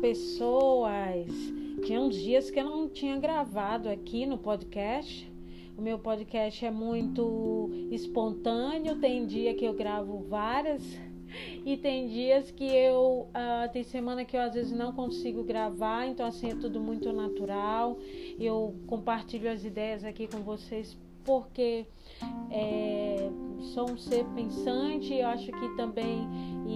pessoas! Tinha uns dias que eu não tinha gravado aqui no podcast. O meu podcast é muito espontâneo, tem dia que eu gravo várias e tem dias que eu uh, tem semana que eu às vezes não consigo gravar, então assim é tudo muito natural. Eu compartilho as ideias aqui com vocês porque é, sou um ser pensante, eu acho que também,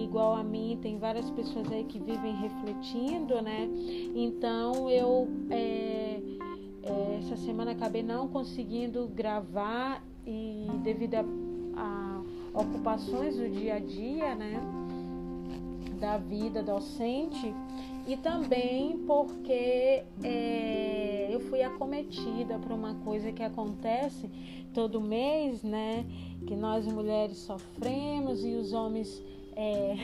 igual a mim, tem várias pessoas aí que vivem refletindo, né? Então eu é, é, essa semana acabei não conseguindo gravar e devido a, a ocupações do dia a dia, né? Da vida docente e também porque é, eu fui acometida por uma coisa que acontece todo mês, né? Que nós mulheres sofremos e os homens. É,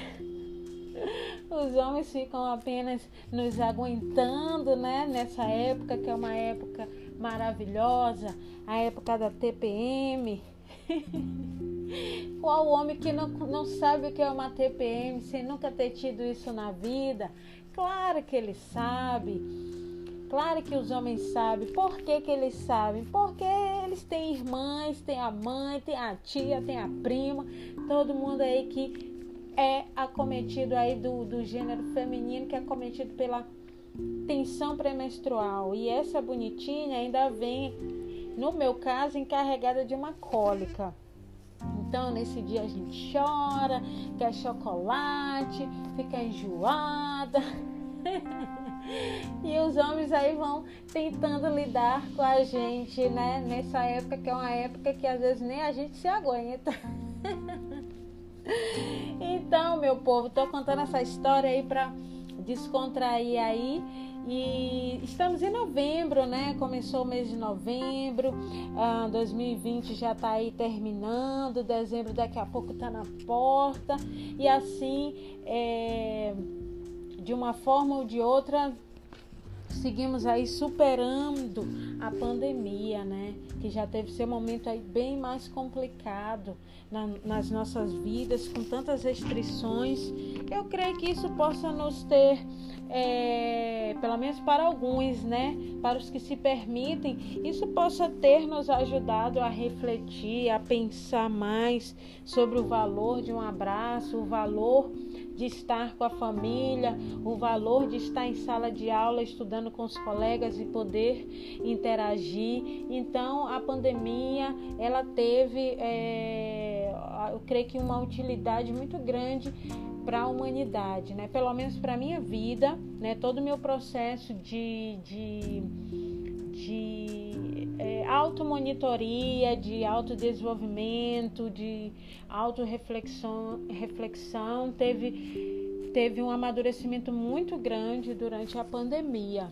os homens ficam apenas nos aguentando, né? Nessa época que é uma época maravilhosa, a época da TPM. Qual homem que não, não sabe o que é uma TPM sem nunca ter tido isso na vida? Claro que ele sabe. Claro que os homens sabem. Por que, que eles sabem? Porque eles têm irmãs, têm a mãe, tem a tia, tem a prima, todo mundo aí que é acometido aí do, do gênero feminino, que é acometido pela tensão pré-menstrual. E essa bonitinha ainda vem, no meu caso, encarregada de uma cólica. Então, nesse dia a gente chora, quer chocolate, fica enjoada. e os homens aí vão tentando lidar com a gente, né? Nessa época que é uma época que às vezes nem a gente se aguenta. Então, meu povo, tô contando essa história aí para descontrair aí e estamos em novembro, né? Começou o mês de novembro, ah, 2020 já está aí terminando, dezembro daqui a pouco está na porta, e assim, é, de uma forma ou de outra, seguimos aí superando a pandemia, né? Que já teve seu momento aí bem mais complicado na, nas nossas vidas, com tantas restrições. Eu creio que isso possa nos ter é, pelo menos para alguns, né, para os que se permitem, isso possa ter nos ajudado a refletir, a pensar mais sobre o valor de um abraço, o valor de estar com a família, o valor de estar em sala de aula estudando com os colegas e poder interagir. Então, a pandemia ela teve, é, eu creio que uma utilidade muito grande para a humanidade, né? Pelo menos para minha vida, né? Todo o meu processo de, de, de automonitoria, de autodesenvolvimento, de autorreflexão reflexão, teve, teve um amadurecimento muito grande durante a pandemia.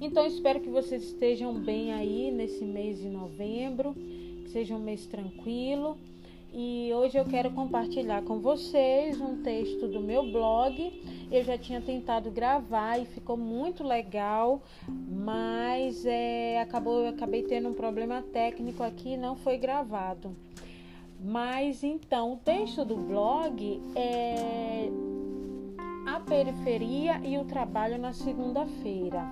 Então espero que vocês estejam bem aí nesse mês de novembro, que seja um mês tranquilo. E hoje eu quero compartilhar com vocês um texto do meu blog. Eu já tinha tentado gravar e ficou muito legal, mas é, acabou, eu acabei tendo um problema técnico aqui e não foi gravado. Mas então, o texto do blog é a periferia e o trabalho na segunda-feira.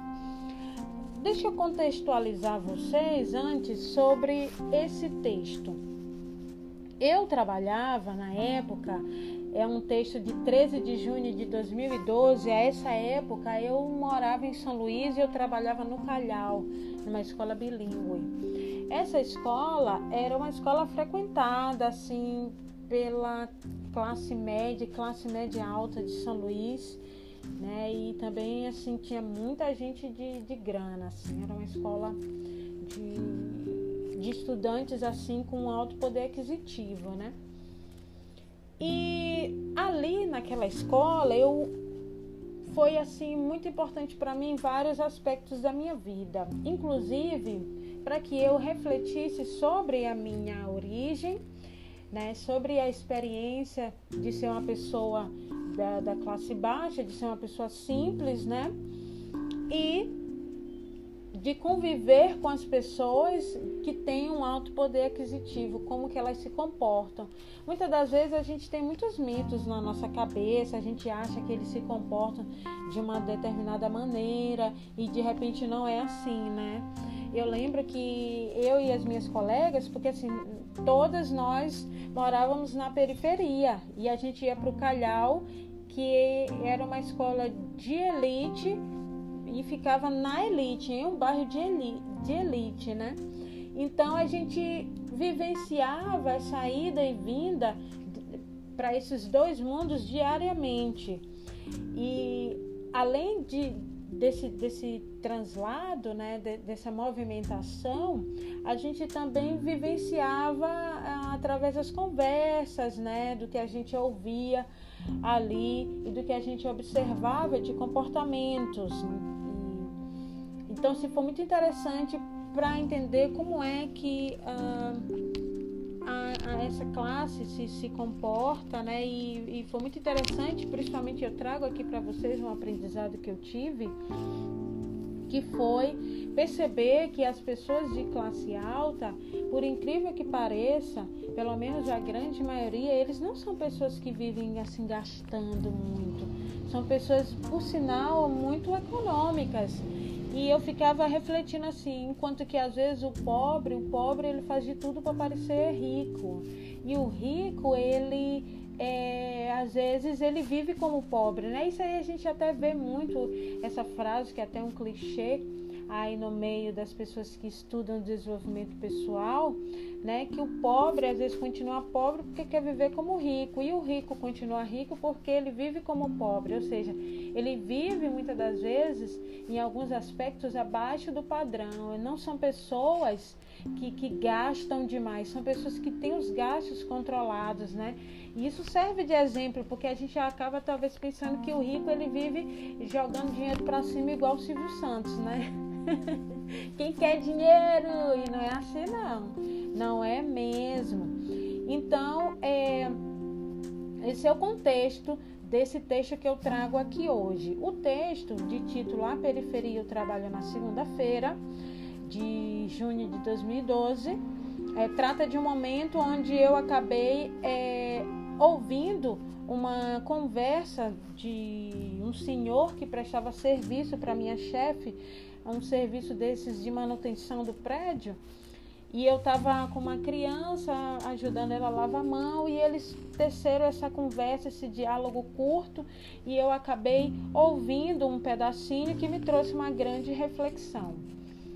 Deixa eu contextualizar vocês antes sobre esse texto. Eu trabalhava na época, é um texto de 13 de junho de 2012. A essa época eu morava em São Luís e eu trabalhava no Calhau, numa escola bilíngue. Essa escola era uma escola frequentada assim pela classe média, classe média alta de São Luís, né? E também assim tinha muita gente de, de grana, assim, era uma escola de de estudantes assim com alto poder aquisitivo, né? E ali naquela escola eu foi assim muito importante para mim vários aspectos da minha vida, inclusive para que eu refletisse sobre a minha origem, né, sobre a experiência de ser uma pessoa da, da classe baixa, de ser uma pessoa simples, né, e de conviver com as pessoas que têm um alto poder aquisitivo, como que elas se comportam. Muitas das vezes a gente tem muitos mitos na nossa cabeça, a gente acha que eles se comportam de uma determinada maneira e de repente não é assim, né? Eu lembro que eu e as minhas colegas, porque assim, todas nós morávamos na periferia e a gente ia para o Calhau, que era uma escola de elite e ficava na elite, em um bairro de elite, de elite né? Então a gente vivenciava essa ida e vinda para esses dois mundos diariamente. E além de, desse, desse translado, né, de, dessa movimentação, a gente também vivenciava ah, através das conversas, né, do que a gente ouvia ali e do que a gente observava de comportamentos. Então, se for muito interessante para entender como é que uh, a, a essa classe se, se comporta, né? E, e foi muito interessante, principalmente eu trago aqui para vocês um aprendizado que eu tive, que foi perceber que as pessoas de classe alta, por incrível que pareça, pelo menos a grande maioria, eles não são pessoas que vivem assim gastando muito. São pessoas, por sinal, muito econômicas. E eu ficava refletindo assim, enquanto que às vezes o pobre, o pobre ele faz de tudo para parecer rico. E o rico, ele é, às vezes ele vive como pobre, né? Isso aí a gente até vê muito essa frase que é até um clichê aí no meio das pessoas que estudam desenvolvimento pessoal, né, que o pobre às vezes continua pobre porque quer viver como rico e o rico continua rico porque ele vive como pobre, ou seja, ele vive muitas das vezes em alguns aspectos abaixo do padrão. Não são pessoas que, que gastam demais, são pessoas que têm os gastos controlados, né? E isso serve de exemplo, porque a gente acaba talvez pensando que o rico ele vive jogando dinheiro para cima igual o Silvio Santos, né? Quem quer dinheiro? E não é assim não. Não é mesmo. Então, é, esse é o contexto desse texto que eu trago aqui hoje. O texto de título A Periferia eu trabalho na segunda-feira de junho de 2012 é, trata de um momento onde eu acabei é, ouvindo uma conversa de senhor que prestava serviço para minha chefe, um serviço desses de manutenção do prédio. E eu estava com uma criança ajudando ela a lavar a mão e eles teceram essa conversa, esse diálogo curto e eu acabei ouvindo um pedacinho que me trouxe uma grande reflexão.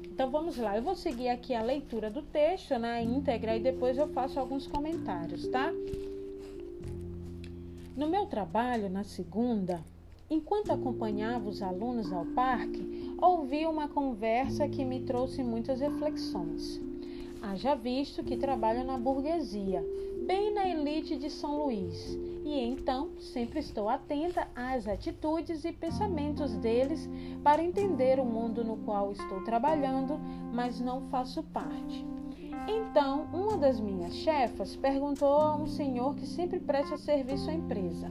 Então vamos lá, eu vou seguir aqui a leitura do texto na né, íntegra e depois eu faço alguns comentários, tá? No meu trabalho, na segunda, enquanto acompanhava os alunos ao parque, ouvi uma conversa que me trouxe muitas reflexões. Haja visto que trabalho na burguesia, bem na elite de São Luís, e então sempre estou atenta às atitudes e pensamentos deles para entender o mundo no qual estou trabalhando, mas não faço parte. Então, uma das minhas chefas perguntou a um senhor que sempre presta serviço à empresa: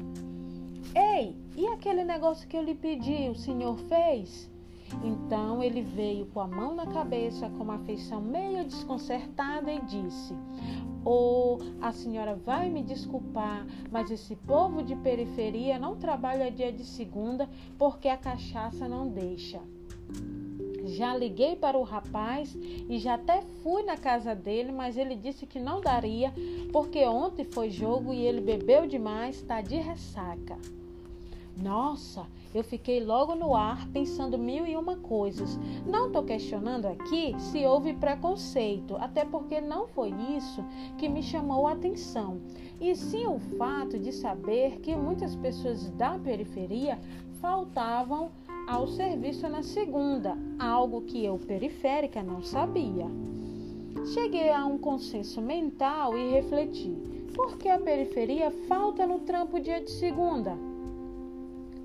Ei, e aquele negócio que eu lhe pedi, o senhor fez? Então ele veio com a mão na cabeça, com uma feição meio desconcertada, e disse: Oh, a senhora vai me desculpar, mas esse povo de periferia não trabalha dia de segunda porque a cachaça não deixa. Já liguei para o rapaz e já até fui na casa dele, mas ele disse que não daria porque ontem foi jogo e ele bebeu demais, está de ressaca. Nossa, eu fiquei logo no ar pensando mil e uma coisas. Não estou questionando aqui se houve preconceito, até porque não foi isso que me chamou a atenção, e sim o fato de saber que muitas pessoas da periferia faltavam ao serviço na segunda, algo que eu, periférica, não sabia. Cheguei a um consenso mental e refleti: por que a periferia falta no trampo dia de segunda?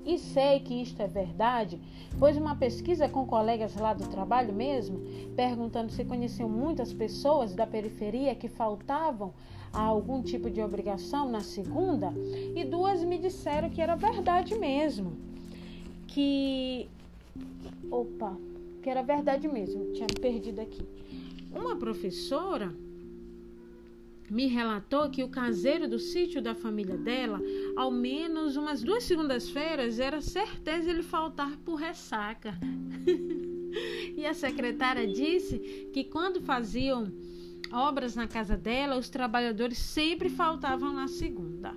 E sei que isto é verdade, pois uma pesquisa com colegas lá do trabalho mesmo, perguntando se conheciam muitas pessoas da periferia que faltavam a algum tipo de obrigação na segunda, e duas me disseram que era verdade mesmo. Que. Opa! que era verdade mesmo, tinha me perdido aqui. Uma professora me relatou que o caseiro do sítio da família dela, ao menos umas duas segundas-feiras, era certeza ele faltar por ressaca. e a secretária disse que quando faziam obras na casa dela, os trabalhadores sempre faltavam na segunda.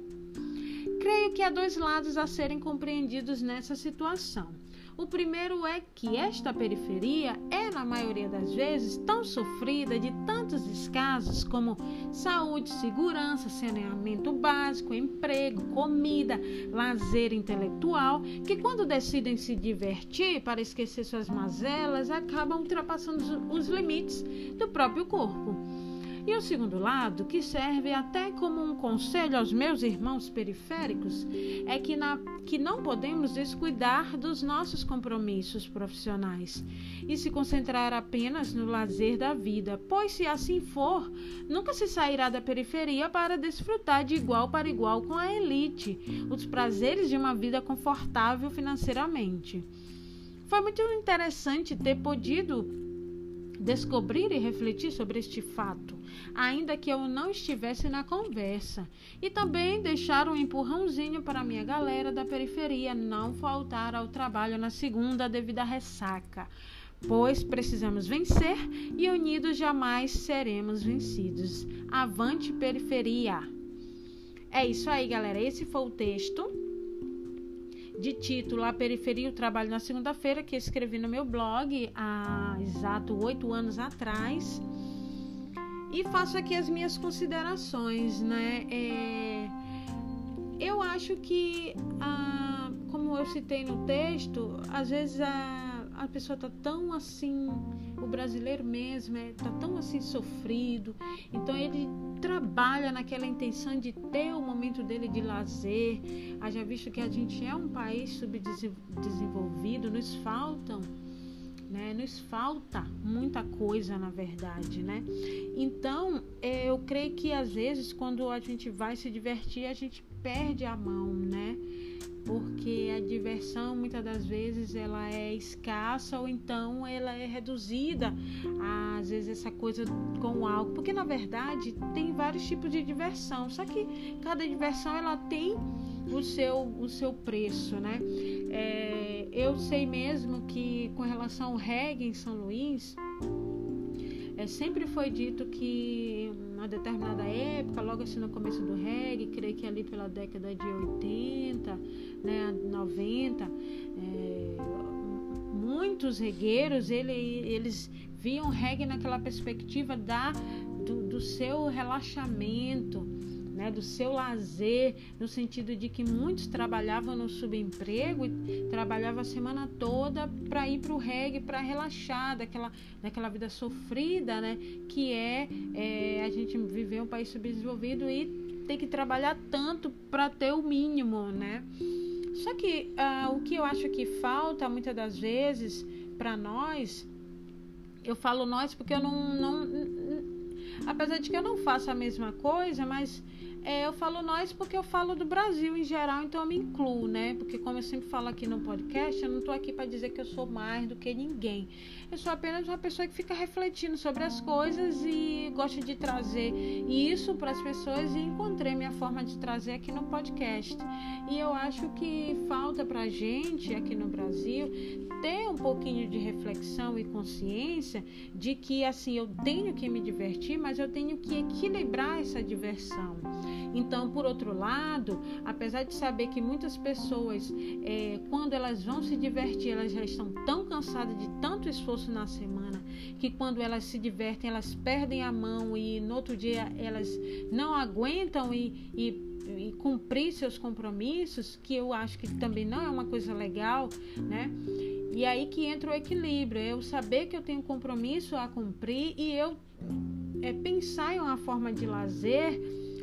Creio que há dois lados a serem compreendidos nessa situação. O primeiro é que esta periferia é, na maioria das vezes, tão sofrida de tantos descasos como saúde, segurança, saneamento básico, emprego, comida, lazer intelectual, que quando decidem se divertir para esquecer suas mazelas, acabam ultrapassando os limites do próprio corpo. E o segundo lado, que serve até como um conselho aos meus irmãos periféricos, é que, na, que não podemos descuidar dos nossos compromissos profissionais e se concentrar apenas no lazer da vida, pois se assim for, nunca se sairá da periferia para desfrutar de igual para igual com a elite os prazeres de uma vida confortável financeiramente. Foi muito interessante ter podido descobrir e refletir sobre este fato, ainda que eu não estivesse na conversa, e também deixar um empurrãozinho para minha galera da periferia não faltar ao trabalho na segunda devido à ressaca, pois precisamos vencer e unidos jamais seremos vencidos. Avante periferia! É isso aí, galera. Esse foi o texto de título A Periferia o Trabalho na Segunda-feira, que escrevi no meu blog há exato oito anos atrás. E faço aqui as minhas considerações, né? É, eu acho que, ah, como eu citei no texto, às vezes a a pessoa tá tão assim, o brasileiro mesmo é, tá tão assim sofrido, então ele trabalha naquela intenção de ter o momento dele de lazer. Haja visto que a gente é um país subdesenvolvido, nos faltam né? Nos falta muita coisa, na verdade, né? Então, é, eu creio que às vezes quando a gente vai se divertir, a gente perde a mão, né? porque a diversão muitas das vezes ela é escassa ou então ela é reduzida às vezes essa coisa com álcool porque na verdade tem vários tipos de diversão só que cada diversão ela tem o seu o seu preço né é, eu sei mesmo que com relação ao reggae em São Luís é, sempre foi dito que uma determinada época, logo assim no começo do reggae, creio que ali pela década de 80, né, 90, é, muitos regueiros ele, eles viam reggae naquela perspectiva da, do, do seu relaxamento, né, do seu lazer, no sentido de que muitos trabalhavam no subemprego e trabalhavam a semana toda para ir para o reggae, para relaxar daquela, daquela vida sofrida, né, que é, é a gente viver um país subdesenvolvido e ter que trabalhar tanto para ter o mínimo, né? Só que uh, o que eu acho que falta muitas das vezes para nós, eu falo nós porque eu não, não, apesar de que eu não faço a mesma coisa, mas é, eu falo nós porque eu falo do Brasil em geral, então eu me incluo, né? Porque como eu sempre falo aqui no podcast, eu não estou aqui para dizer que eu sou mais do que ninguém. Eu sou apenas uma pessoa que fica refletindo sobre as coisas e gosta de trazer isso para as pessoas e encontrei minha forma de trazer aqui no podcast. E eu acho que falta para gente aqui no Brasil ter um pouquinho de reflexão e consciência de que assim eu tenho que me divertir, mas eu tenho que equilibrar essa diversão. Então, por outro lado, apesar de saber que muitas pessoas, é, quando elas vão se divertir, elas já estão tão cansadas de tanto esforço na semana, que quando elas se divertem, elas perdem a mão e no outro dia elas não aguentam e, e e cumprir seus compromissos, que eu acho que também não é uma coisa legal, né? E aí que entra o equilíbrio, é eu saber que eu tenho compromisso a cumprir e eu é, pensar em uma forma de lazer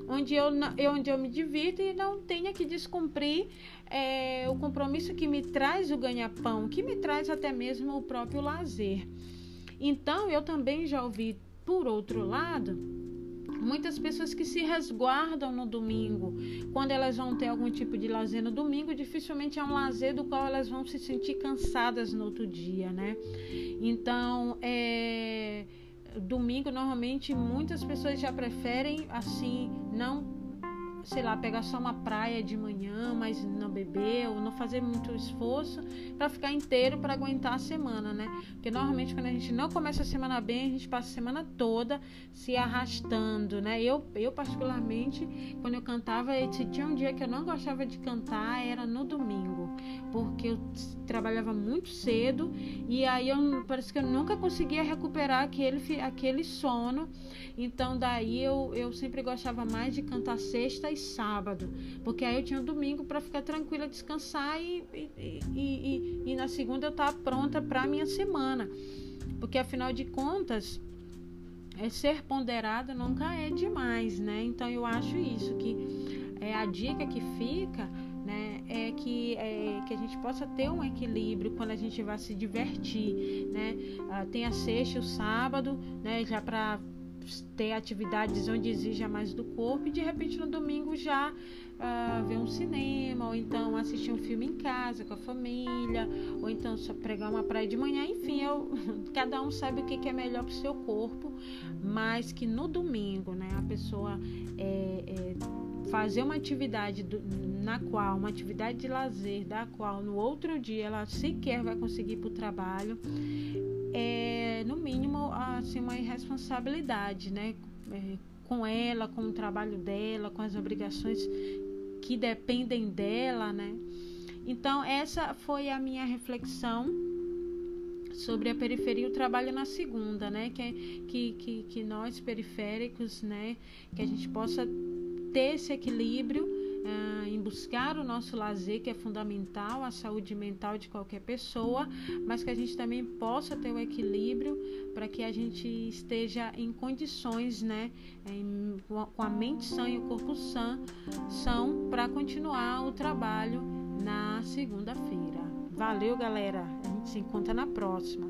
onde eu, onde eu me divirto e não tenha que descumprir é, o compromisso que me traz o ganha-pão, que me traz até mesmo o próprio lazer. Então, eu também já ouvi, por outro lado, Muitas pessoas que se resguardam no domingo, quando elas vão ter algum tipo de lazer no domingo, dificilmente é um lazer do qual elas vão se sentir cansadas no outro dia, né? Então, é, domingo normalmente muitas pessoas já preferem assim não sei lá, pegar só uma praia de manhã, mas não beber ou não fazer muito esforço para ficar inteiro para aguentar a semana, né? Porque normalmente quando a gente não começa a semana bem, a gente passa a semana toda se arrastando, né? Eu, eu particularmente, quando eu cantava, tinha um dia que eu não gostava de cantar, era no domingo, porque eu trabalhava muito cedo e aí eu parece que eu nunca conseguia recuperar aquele aquele sono. Então daí eu, eu sempre gostava mais de cantar sexta e sábado, porque aí eu tinha o domingo para ficar tranquila, descansar e, e, e, e, e na segunda eu estava pronta para a minha semana. Porque afinal de contas, é ser ponderada nunca é demais, né? Então eu acho isso que é a dica que fica, é que é, que a gente possa ter um equilíbrio quando a gente vai se divertir, né? Ah, tem a sexta o sábado, né, já para ter atividades onde exija mais do corpo e de repente no domingo já uh, ver um cinema ou então assistir um filme em casa com a família ou então só pregar uma praia de manhã enfim eu, cada um sabe o que, que é melhor para o seu corpo mas que no domingo né a pessoa é, é, fazer uma atividade do, na qual uma atividade de lazer da qual no outro dia ela sequer vai conseguir ir para o trabalho é, no mínimo, assim, uma irresponsabilidade, né? É, com ela, com o trabalho dela, com as obrigações que dependem dela, né? Então, essa foi a minha reflexão sobre a periferia o trabalho na segunda, né? Que, que, que, que nós periféricos, né? Que a gente possa ter esse equilíbrio uh, em buscar o nosso lazer, que é fundamental, a saúde mental de qualquer pessoa, mas que a gente também possa ter o equilíbrio para que a gente esteja em condições, né, em, com a mente sã e o corpo sã, são para continuar o trabalho na segunda-feira. Valeu, galera. A gente se encontra na próxima.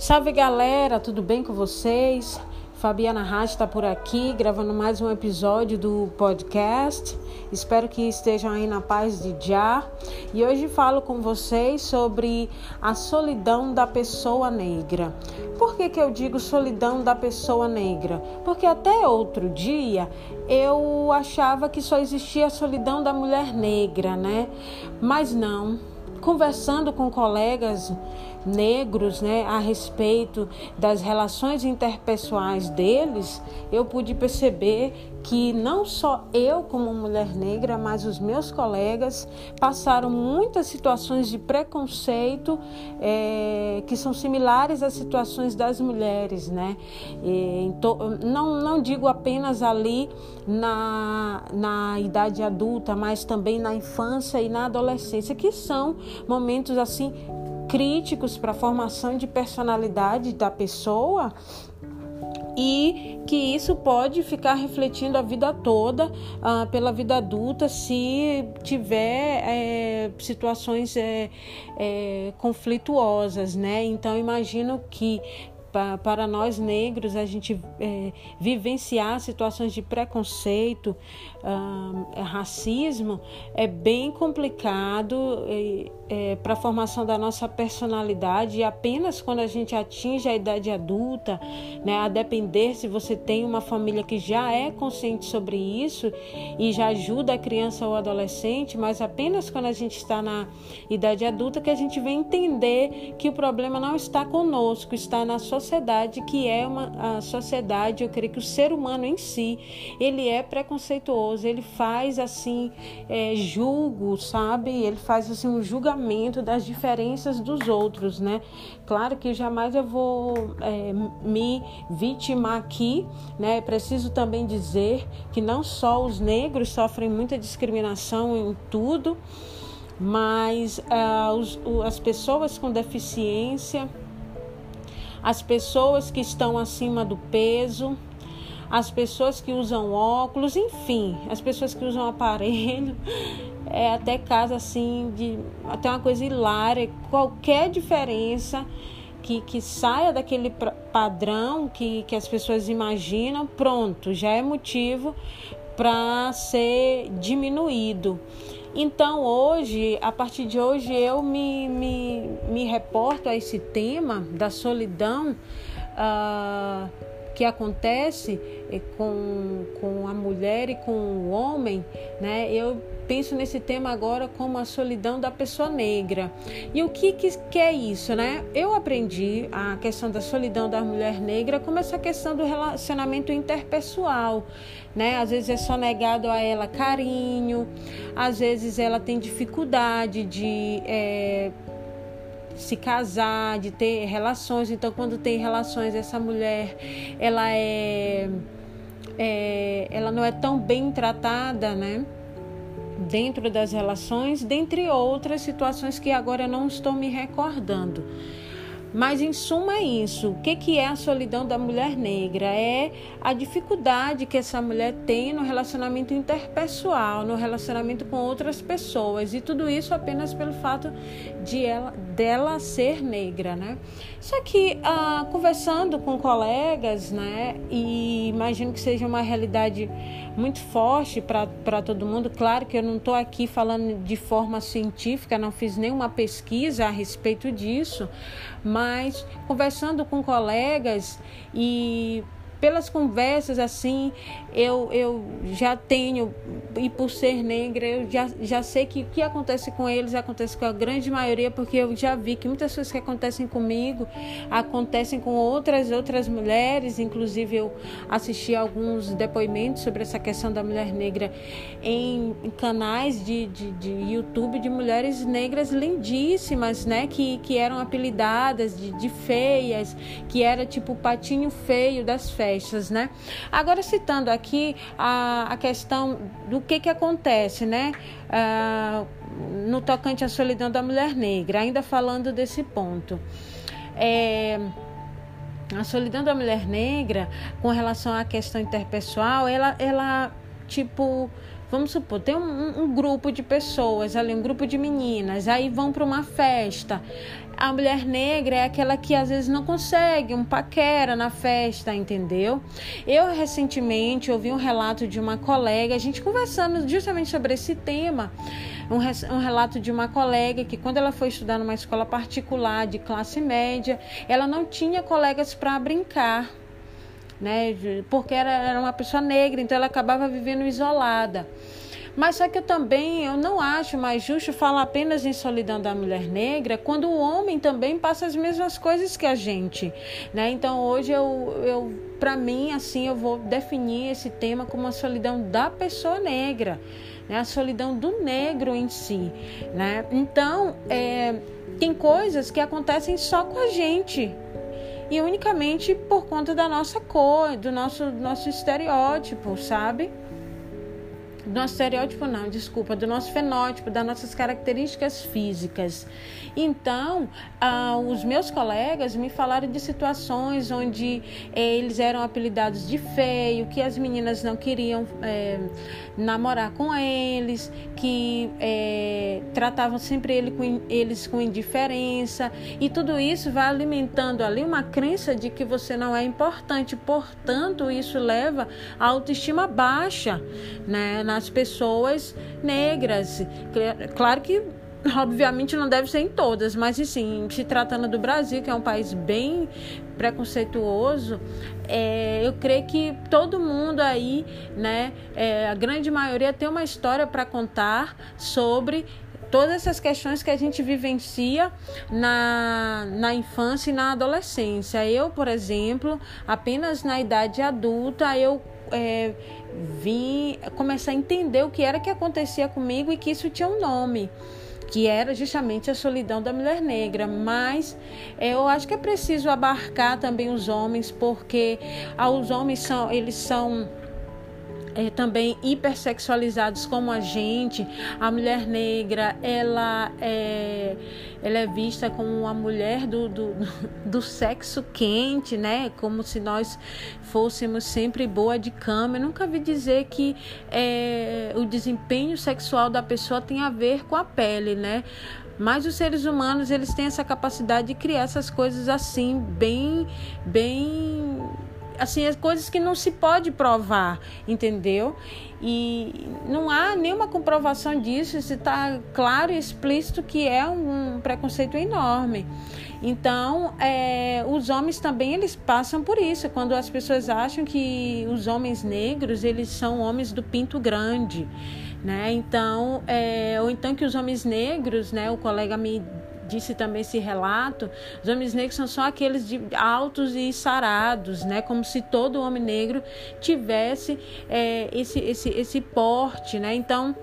Salve galera, tudo bem com vocês? Fabiana Raj está por aqui gravando mais um episódio do podcast. Espero que estejam aí na paz de Já. E hoje falo com vocês sobre a solidão da pessoa negra. Por que, que eu digo solidão da pessoa negra? Porque até outro dia eu achava que só existia a solidão da mulher negra, né? Mas não. Conversando com colegas negros, né, a respeito das relações interpessoais deles, eu pude perceber que não só eu, como mulher negra, mas os meus colegas passaram muitas situações de preconceito é, que são similares às situações das mulheres, né? E, não, não digo apenas ali na, na idade adulta, mas também na infância e na adolescência, que são momentos assim críticos para a formação de personalidade da pessoa e que isso pode ficar refletindo a vida toda ah, pela vida adulta se tiver é, situações é, é, conflituosas, né? Então imagino que para nós negros a gente é, vivenciar situações de preconceito, uh, racismo é bem complicado é, é, para a formação da nossa personalidade e apenas quando a gente atinge a idade adulta, né, a depender se você tem uma família que já é consciente sobre isso e já ajuda a criança ou adolescente, mas apenas quando a gente está na idade adulta que a gente vem entender que o problema não está conosco, está na sociedade, que é uma a sociedade, eu creio que o ser humano em si, ele é preconceituoso ele faz assim, é, julgo, sabe? Ele faz assim um julgamento das diferenças dos outros, né? Claro que jamais eu vou é, me vitimar aqui, né? Preciso também dizer que não só os negros sofrem muita discriminação em tudo, mas ah, os, as pessoas com deficiência, as pessoas que estão acima do peso, as pessoas que usam óculos, enfim, as pessoas que usam aparelho, é até caso assim de até uma coisa hilária, qualquer diferença que, que saia daquele padrão que, que as pessoas imaginam, pronto, já é motivo para ser diminuído. Então, hoje, a partir de hoje, eu me, me, me reporto a esse tema da solidão uh, que acontece com, com a mulher e com o homem, né? Eu penso nesse tema agora como a solidão da pessoa negra. E o que, que, que é isso, né? Eu aprendi a questão da solidão da mulher negra como essa questão do relacionamento interpessoal, né? Às vezes é só negado a ela carinho, às vezes ela tem dificuldade de é, se casar, de ter relações. Então, quando tem relações, essa mulher ela é, é ela não é tão bem tratada, né? dentro das relações, dentre outras situações que agora não estou me recordando. Mas em suma é isso. O que, que é a solidão da mulher negra? É a dificuldade que essa mulher tem no relacionamento interpessoal, no relacionamento com outras pessoas. E tudo isso apenas pelo fato de ela, dela ser negra, né? Só que ah, conversando com colegas, né? E imagino que seja uma realidade muito forte para todo mundo. Claro que eu não estou aqui falando de forma científica, não fiz nenhuma pesquisa a respeito disso, mas conversando com colegas e pelas conversas assim, eu, eu já tenho, e por ser negra, eu já, já sei que o que acontece com eles acontece com a grande maioria, porque eu já vi que muitas coisas que acontecem comigo acontecem com outras outras mulheres, inclusive eu assisti alguns depoimentos sobre essa questão da mulher negra em, canais de, de, de YouTube de mulheres negras lindíssimas, né, que, que eram apelidadas de, de feias, que era tipo o patinho feio das festas né? Agora citando aqui a, a questão do que que acontece, né? Ah, no tocante à solidão da mulher negra, ainda falando desse ponto. É, a solidão da mulher negra, com relação à questão interpessoal, ela, ela tipo, vamos supor, tem um, um, grupo de pessoas ali, um grupo de meninas, aí vão para uma festa a mulher negra é aquela que às vezes não consegue um paquera na festa, entendeu? Eu recentemente ouvi um relato de uma colega, a gente conversando justamente sobre esse tema, um, um relato de uma colega que quando ela foi estudar numa escola particular de classe média, ela não tinha colegas para brincar. Né, porque era, era uma pessoa negra, então ela acabava vivendo isolada. Mas só que eu também eu não acho mais justo falar apenas em solidão da mulher negra quando o homem também passa as mesmas coisas que a gente, né? Então hoje eu, eu para mim assim eu vou definir esse tema como a solidão da pessoa negra, né? A solidão do negro em si, né? Então é, tem coisas que acontecem só com a gente, e unicamente por conta da nossa cor, do nosso, nosso estereótipo, sabe? Do nosso estereótipo não, desculpa, do nosso fenótipo, das nossas características físicas. Então, ah, os meus colegas me falaram de situações onde eh, eles eram apelidados de feio, que as meninas não queriam eh, namorar com eles, que eh, tratavam sempre ele com, eles com indiferença, e tudo isso vai alimentando ali uma crença de que você não é importante, portanto, isso leva a autoestima baixa, né? Nas pessoas negras. Claro que obviamente não deve ser em todas, mas sim, se tratando do Brasil, que é um país bem preconceituoso, é, eu creio que todo mundo aí, né, é, a grande maioria tem uma história para contar sobre todas essas questões que a gente vivencia na, na infância e na adolescência. Eu, por exemplo, apenas na idade adulta, eu é, vim começar a entender o que era que acontecia comigo e que isso tinha um nome que era justamente a solidão da mulher negra, mas é, eu acho que é preciso abarcar também os homens, porque ah, os homens são, eles são é, também hipersexualizados como a gente. A mulher negra, ela é, ela é vista como uma mulher do, do, do sexo quente, né? Como se nós fôssemos sempre boa de cama. Eu nunca vi dizer que é, o desempenho sexual da pessoa tem a ver com a pele, né? Mas os seres humanos, eles têm essa capacidade de criar essas coisas assim, bem, bem assim, as coisas que não se pode provar, entendeu? E não há nenhuma comprovação disso, está claro e explícito que é um preconceito enorme. Então, é, os homens também eles passam por isso. Quando as pessoas acham que os homens negros eles são homens do pinto grande, né? Então, é, ou então que os homens negros, né? O colega me disse também esse relato, os homens negros são só aqueles de altos e sarados, né? Como se todo homem negro tivesse é, esse, esse, esse porte, né? Então,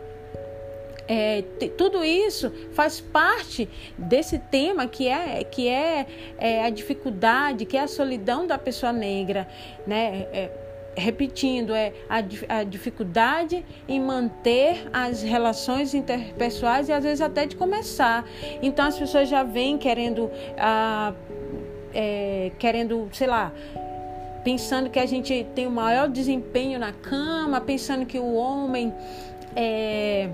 é, tudo isso faz parte desse tema que é, que é, é, a dificuldade, que é a solidão da pessoa negra, né? É, repetindo, é a, a, dificuldade em manter as relações interpessoais e às vezes até de começar. Então as pessoas já vêm querendo, ah, é, querendo, sei lá, pensando que a gente tem o maior desempenho na cama, pensando que o homem é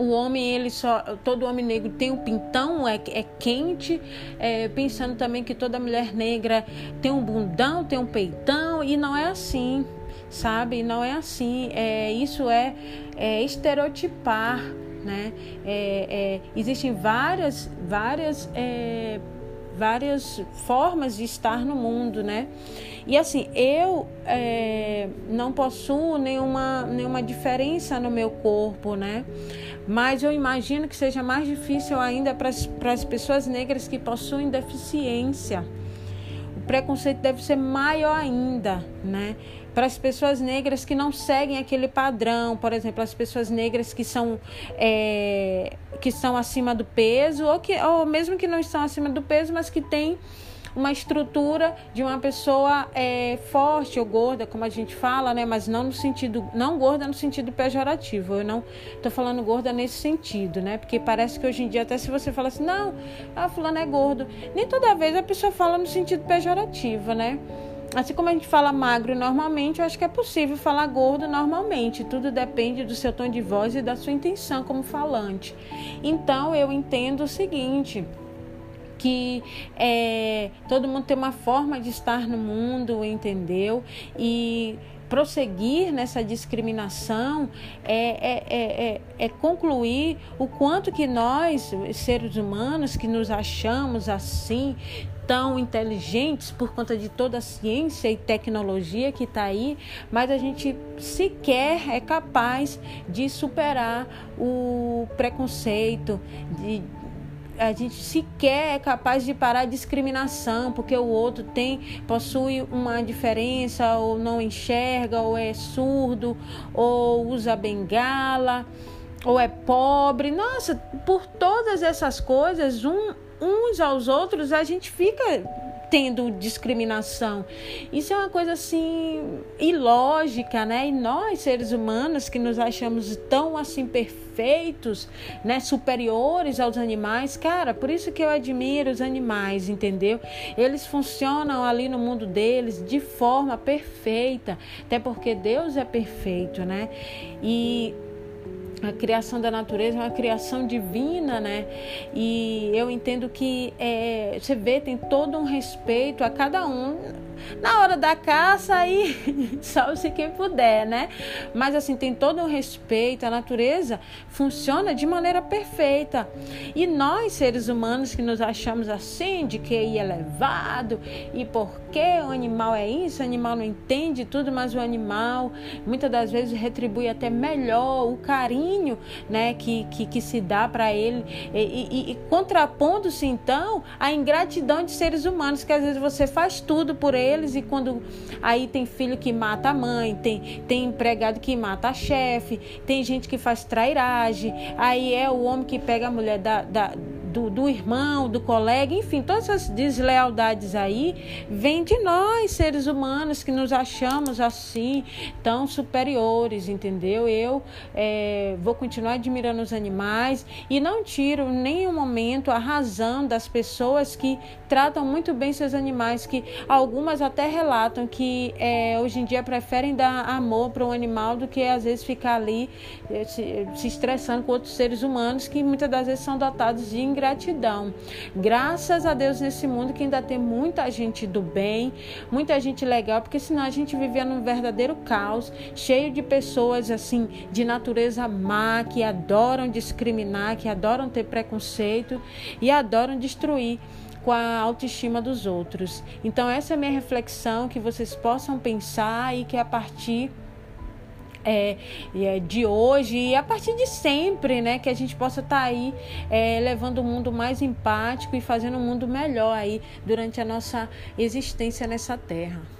o homem, ele só. Todo homem negro tem um pintão, é, é quente, é, pensando também que toda mulher negra tem um bundão, tem um peitão, e não é assim, sabe? Não é assim. É, isso é, é estereotipar, né? É, é, existem várias, várias, é, várias formas de estar no mundo, né? E assim, eu é, não possuo nenhuma, nenhuma diferença no meu corpo, né? Mas eu imagino que seja mais difícil ainda para as pessoas negras que possuem deficiência. O preconceito deve ser maior ainda, né? Para as pessoas negras que não seguem aquele padrão, por exemplo, as pessoas negras que são, é, que são acima do peso, ou, que, ou mesmo que não estão acima do peso, mas que têm uma estrutura de uma pessoa é, forte ou gorda, como a gente fala, né? Mas não no sentido, não gorda no sentido pejorativo. Eu não estou falando gorda nesse sentido, né? Porque parece que hoje em dia até se você fala assim, não, a fulano é gordo, nem toda vez a pessoa fala no sentido pejorativo, né? Assim como a gente fala magro normalmente, eu acho que é possível falar gordo normalmente. Tudo depende do seu tom de voz e da sua intenção como falante. Então eu entendo o seguinte que é, todo mundo tem uma forma de estar no mundo, entendeu? E prosseguir nessa discriminação é, é, é, é, concluir o quanto que nós, seres humanos, que nos achamos assim, tão inteligentes por conta de toda a ciência e tecnologia que está aí, mas a gente sequer é capaz de superar o preconceito, de, a gente sequer é capaz de parar a discriminação, porque o outro tem possui uma diferença ou não enxerga ou é surdo ou usa bengala ou é pobre. Nossa, por todas essas coisas, um, uns aos outros a gente fica tendo discriminação. Isso é uma coisa assim ilógica, né? E nós, seres humanos, que nos achamos tão assim perfeitos, né, superiores aos animais, cara, por isso que eu admiro os animais, entendeu? Eles funcionam ali no mundo deles de forma perfeita, até porque Deus é perfeito, né? E a criação da natureza é uma criação divina, né? E eu entendo que é, você vê, tem todo um respeito a cada um na hora da caça, aí salve-se quem puder, né? Mas assim, tem todo um respeito, a natureza funciona de maneira perfeita. E nós, seres humanos, que nos achamos assim, de que é elevado, e porque o animal é isso, o animal não entende tudo, mas o animal muitas das vezes retribui até melhor o carinho né, que, que, que se dá para ele, e, e, e contrapondo-se então à ingratidão de seres humanos, que às vezes você faz tudo por ele e quando aí tem filho que mata a mãe, tem, tem empregado que mata a chefe, tem gente que faz trairagem, aí é o homem que pega a mulher da, da do, do irmão, do colega, enfim, todas essas deslealdades aí vêm de nós, seres humanos, que nos achamos assim, tão superiores, entendeu? Eu é, vou continuar admirando os animais e não tiro em nenhum momento a razão das pessoas que tratam muito bem seus animais, que algumas até relatam que é, hoje em dia preferem dar amor para um animal do que às vezes ficar ali é, se, se estressando com outros seres humanos que muitas das vezes são dotados de ingratidão. Graças a Deus nesse mundo que ainda tem muita gente do bem, muita gente legal, porque senão a gente vivia num verdadeiro caos, cheio de pessoas assim de natureza má, que adoram discriminar, que adoram ter preconceito e adoram destruir com a autoestima dos outros. Então essa é a minha reflexão que vocês possam pensar e que a partir é, de hoje e a partir de sempre, né, que a gente possa estar tá aí é, levando o um mundo mais empático e fazendo um mundo melhor aí durante a nossa existência nessa terra.